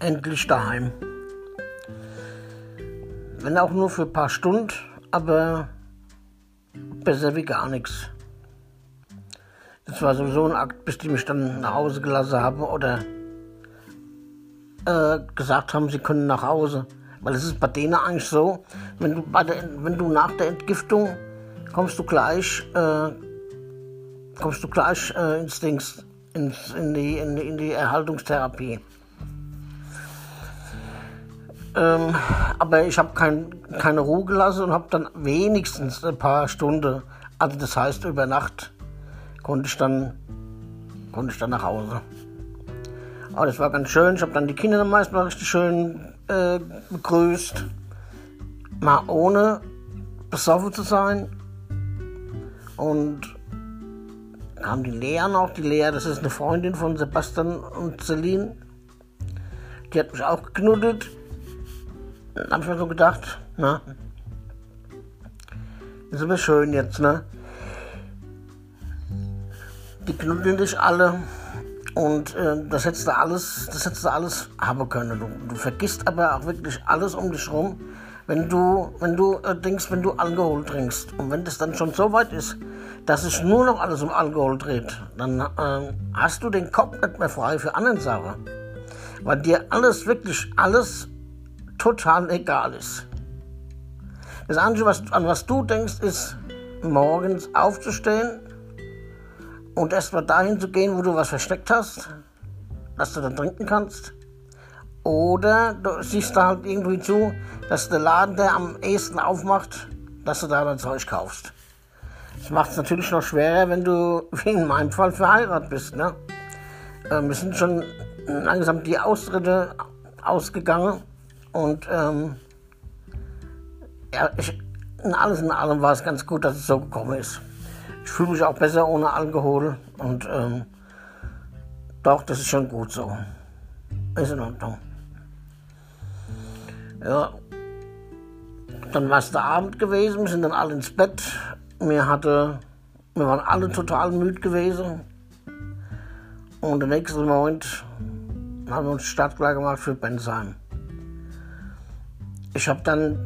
endlich daheim. Wenn auch nur für ein paar Stunden, aber besser wie gar nichts. Das war sowieso ein Akt, bis die mich dann nach Hause gelassen haben oder äh, gesagt haben, sie können nach Hause. Weil es ist bei denen eigentlich so, wenn du, der, wenn du nach der Entgiftung kommst du gleich, äh, kommst du gleich äh, ins Dings, ins, in, die, in, in die Erhaltungstherapie. Ähm, aber ich habe kein, keine Ruhe gelassen und habe dann wenigstens ein paar Stunden, also das heißt über Nacht, konnte ich dann, konnte ich dann nach Hause. Aber das war ganz schön. Ich habe dann die Kinder meist mal richtig schön äh, begrüßt. Mal ohne besoffen zu sein. Und kam die Lea noch. Die Lea, das ist eine Freundin von Sebastian und Celine. Die hat mich auch geknuddelt. Habe ich mir so gedacht, na, ist aber schön jetzt, ne? Die knuddeln dich alle und äh, das hättest du alles, das hättest du alles haben können. Du, du, vergisst aber auch wirklich alles um dich rum, wenn du, wenn du äh, denkst, wenn du Alkohol trinkst. Und wenn das dann schon so weit ist, dass sich nur noch alles um Alkohol dreht, dann äh, hast du den Kopf nicht mehr frei für andere Sachen. Weil dir alles, wirklich alles total egal ist. Das Einzige, was, an was du denkst, ist morgens aufzustehen und erstmal dahin zu gehen, wo du was versteckt hast, dass du dann trinken kannst. Oder du siehst da halt irgendwie zu, dass der Laden, der am ehesten aufmacht, dass du da dein Zeug kaufst. Das macht es natürlich noch schwerer, wenn du, wie in meinem Fall, verheiratet bist. Ne? Äh, wir sind schon langsam die Austritte ausgegangen und ähm, ja, ich, in alles in allem war es ganz gut, dass es so gekommen ist. Ich fühle mich auch besser ohne Alkohol und ähm, doch, das ist schon gut so. Ist in Ordnung. Ja, dann war es der Abend gewesen, wir sind dann alle ins Bett. Wir, hatte, wir waren alle total müde gewesen. Und der nächste Moment haben wir uns startklar gemacht für Bensheim. Ich habe dann,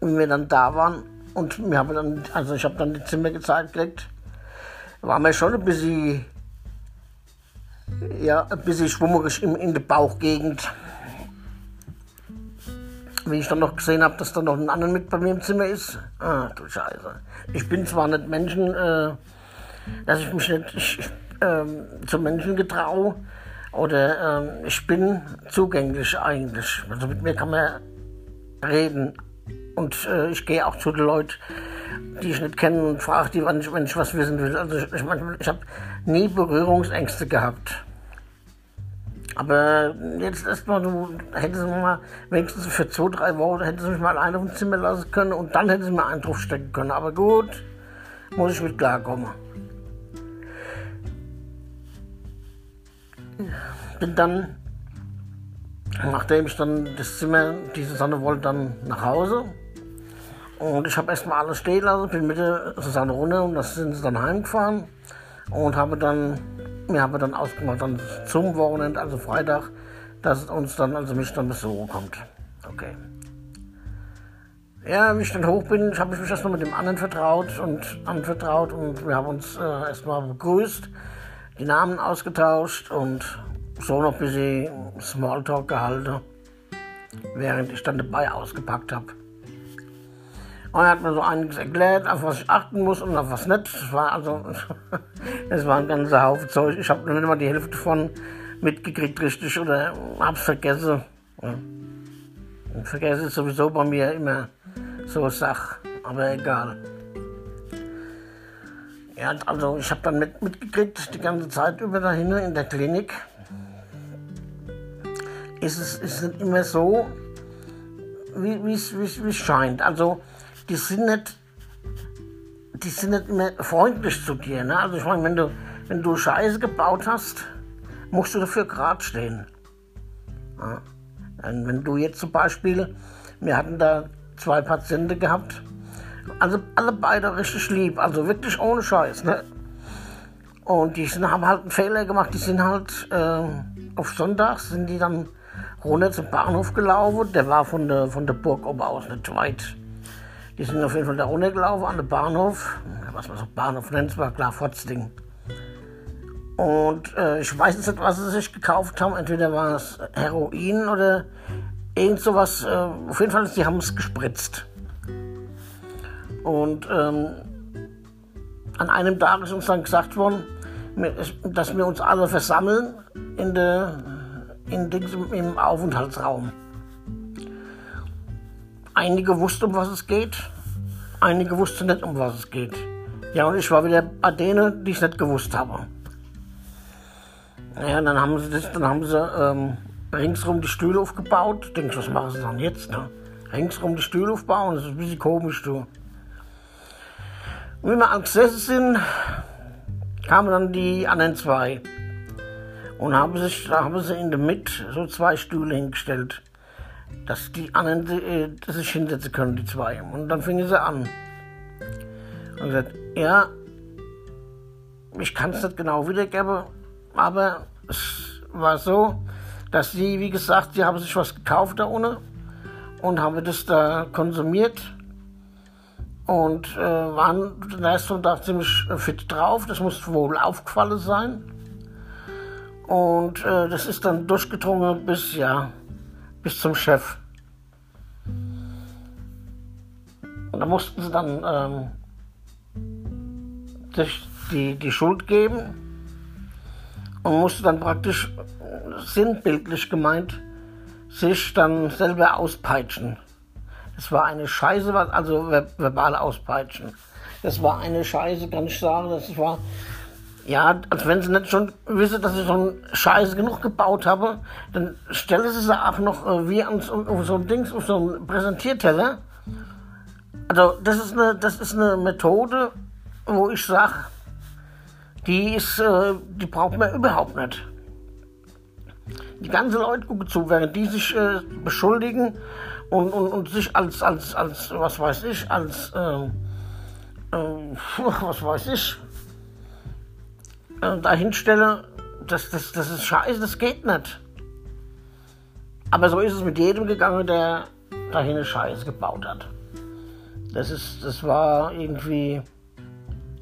wie wir dann da waren, und wir haben dann, also ich habe dann die Zimmer gezeigt gekriegt, war mir schon ein bisschen, ja, ein bisschen schwummerig in, in der Bauchgegend. Wie ich dann noch gesehen habe, dass da noch ein anderer mit bei mir im Zimmer ist. Ah, du Scheiße. Ich bin zwar nicht Menschen, äh, dass ich mich nicht ich, äh, zu Menschen getraue, oder äh, ich bin zugänglich eigentlich. Also mit mir kann man reden, und äh, ich gehe auch zu den Leuten, die ich nicht kenne und frage die, wenn ich, wenn ich was wissen will. Also ich, ich, ich habe nie Berührungsängste gehabt. Aber jetzt erstmal, du hättest du mal wenigstens für zwei, drei Wochen, hättest du mich mal alleine auf dem Zimmer lassen können und dann hättest du mir einen drauf stecken können. Aber gut, muss ich mit klarkommen. Bin dann, nachdem ich dann das Zimmer, diese Sonne wollte, dann nach Hause. Und ich habe erstmal alles stehen lassen, bin mit der Susanne runter und das sind sie dann heimgefahren und habe dann, mir habe dann ausgemacht, dann zum Wochenende, also Freitag, dass uns dann, also mich dann besuchen kommt. Okay. Ja, wie ich dann hoch bin, habe ich mich erstmal mit dem anderen vertraut und anvertraut und wir haben uns äh, erstmal begrüßt, die Namen ausgetauscht und so noch ein bisschen Smalltalk gehalten, während ich dann dabei ausgepackt habe. Er hat mir so einiges erklärt, auf was ich achten muss und auf was nicht. Das war also, es war ein ganzer Haufen Zeug. Ich habe nicht mal die Hälfte davon mitgekriegt richtig oder hab's vergessen. Ja. Und vergesse ist sowieso bei mir immer so eine Sache, aber egal. Ja, also ich habe dann mit, mitgekriegt, die ganze Zeit über dahin in der Klinik. Ist es ist nicht immer so, wie es scheint. Also die sind nicht, die sind nicht mehr freundlich zu dir. Ne? Also ich meine, wenn du, wenn du Scheiße gebaut hast, musst du dafür gerade stehen. Ja? Wenn du jetzt zum Beispiel, wir hatten da zwei Patienten gehabt, also alle beide richtig lieb, also wirklich ohne Scheiß. Ne? Und die sind, haben halt einen Fehler gemacht, die sind halt äh, auf Sonntag sind die dann runter zum Bahnhof gelaufen. Der war von der, von der Burg oben aus nicht weit. Die sind auf jeden Fall da runtergelaufen an den Bahnhof. Was man so Bahnhof nennt, war klar Fotzding. Und äh, ich weiß jetzt nicht, was sie sich gekauft haben. Entweder war es Heroin oder irgend sowas. Äh, auf jeden Fall, sie haben es gespritzt. Und ähm, an einem Tag ist uns dann gesagt worden, dass wir uns alle versammeln in der, in dem, im Aufenthaltsraum. Einige wussten, um was es geht, einige wussten nicht, um was es geht. Ja, und ich war wieder bei denen, die ich nicht gewusst habe. Ja, dann haben sie, das, dann haben sie ähm, ringsrum die Stühle aufgebaut. Ich denke, was machen sie dann jetzt? Ne? Ringsrum die Stühle aufbauen, das ist ein bisschen komisch, du. Wie wir am gesessen sind, kamen dann die anderen zwei. Und haben sich, haben sie in der Mitte so zwei Stühle hingestellt, dass die anderen äh, sich hinsetzen können, die zwei. Und dann fingen sie an. Und gesagt, ja, ich kann es nicht genau wiedergeben, aber es war so, dass sie, wie gesagt, sie haben sich was gekauft da unten und haben das da konsumiert und äh, waren den ersten Tag ziemlich fit drauf. Das muss wohl aufgefallen sein. Und äh, das ist dann durchgedrungen bis, ja, bis zum Chef. Und da mussten sie dann ähm, sich die, die Schuld geben und musste dann praktisch sinnbildlich gemeint sich dann selber auspeitschen. Es war eine Scheiße, also verbale Auspeitschen. Das war eine Scheiße, kann ich sagen. Das war, ja, als wenn sie nicht schon wissen, dass ich schon Scheiße genug gebaut habe, dann stellen sie sie auch noch äh, wie an, auf so ein Dings, auf so einen Präsentierteller. Also, das ist eine, das ist eine Methode, wo ich sage, die ist, äh, die braucht man überhaupt nicht. Die ganzen Leute gucken zu, während die sich äh, beschuldigen und, und, und sich als, als, als, was weiß ich, als, äh, äh, was weiß ich, äh, dahinstelle, das, das, das ist scheiße, das geht nicht. Aber so ist es mit jedem gegangen, der dahin eine Scheiße gebaut hat. Das ist, das war irgendwie,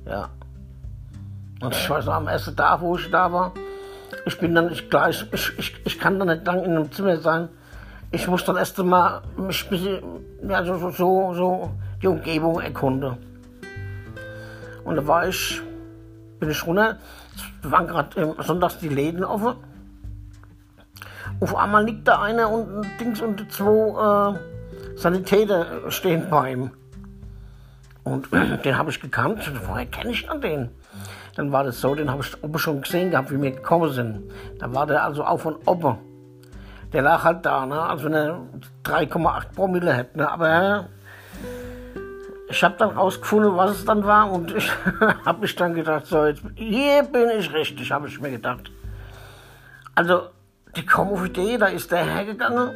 ja. Und ich weiß noch, am ersten Tag, wo ich da war, ich bin dann nicht gleich, ich, ich, ich kann dann nicht lang in einem Zimmer sein, ich muss dann erst einmal mich ein bisschen, ja, so, so, so die Umgebung erkunden. Und da war ich, bin ich runter, es waren gerade sonntags die Läden offen. Auf einmal liegt da einer und Dings und zwei äh, Sanitäter stehen bei ihm. Und den habe ich gekannt. Woher kenne ich dann den? Dann war das so, den habe ich oben schon gesehen gehabt, wie wir gekommen sind. Da war der also auch von oben der lag halt da, ne? also wenn er 3,8 Promille hätte. Ne? Aber ich habe dann rausgefunden, was es dann war und ich habe mich dann gedacht, so, jetzt, hier bin ich richtig, habe ich mir gedacht. Also, die kommen auf Idee, da ist der hergegangen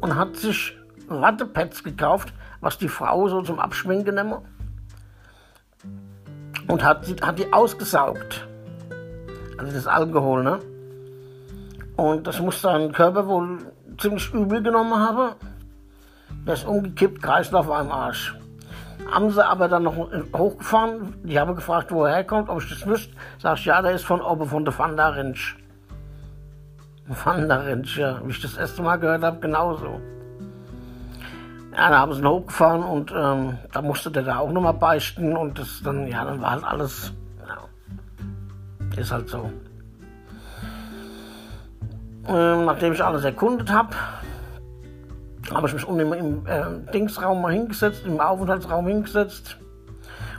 und hat sich Wattepads gekauft, was die Frau so zum Abschminken nimmt. Und hat, hat die ausgesaugt. Also das Alkohol, ne? Und das muss sein Körper wohl ziemlich übel genommen haben. Der ist umgekippt, Kreislauf war im Arsch. Haben sie aber dann noch hochgefahren. Die haben gefragt, wo er herkommt, ob ich das wüsste. Sag ich, ja, der ist von oben, von der Vanda Rinsch. Vanda Rinsch, ja. Wie ich das erste Mal gehört habe, genauso. Ja, da haben sie ihn hochgefahren und ähm, da musste der da auch nochmal beichten und das dann, ja, dann war halt alles, ja, ist halt so. Ähm, nachdem ich alles erkundet habe, habe ich mich unten im, äh, Dingsraum mal hingesetzt, im Aufenthaltsraum hingesetzt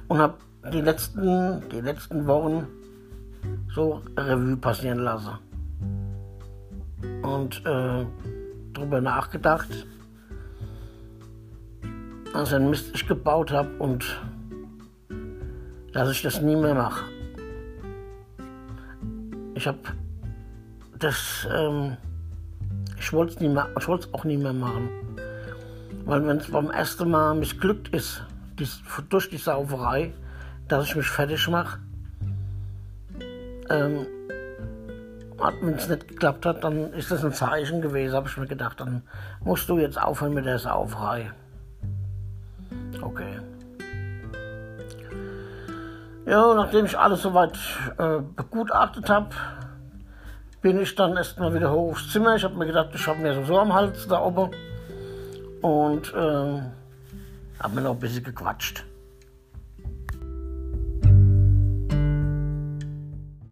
und habe die letzten, die letzten Wochen so Revue passieren lassen. Und äh, darüber nachgedacht, was ein Mist ich gebaut habe und dass ich das nie mehr mache. Ich habe das, ähm, ich wollte es auch nie mehr machen. Weil wenn es beim ersten Mal missglückt ist, die, durch die Sauferei, dass ich mich fertig mache, ähm, wenn es nicht geklappt hat, dann ist das ein Zeichen gewesen, habe ich mir gedacht. Dann musst du jetzt aufhören mit der Sauferei. Okay. Ja, nachdem ich alles soweit äh, begutachtet habe, bin ich dann erstmal wieder hoch aufs Zimmer. Ich habe mir gedacht, ich habe mir so am Hals da oben und äh, habe mir noch ein bisschen gequatscht.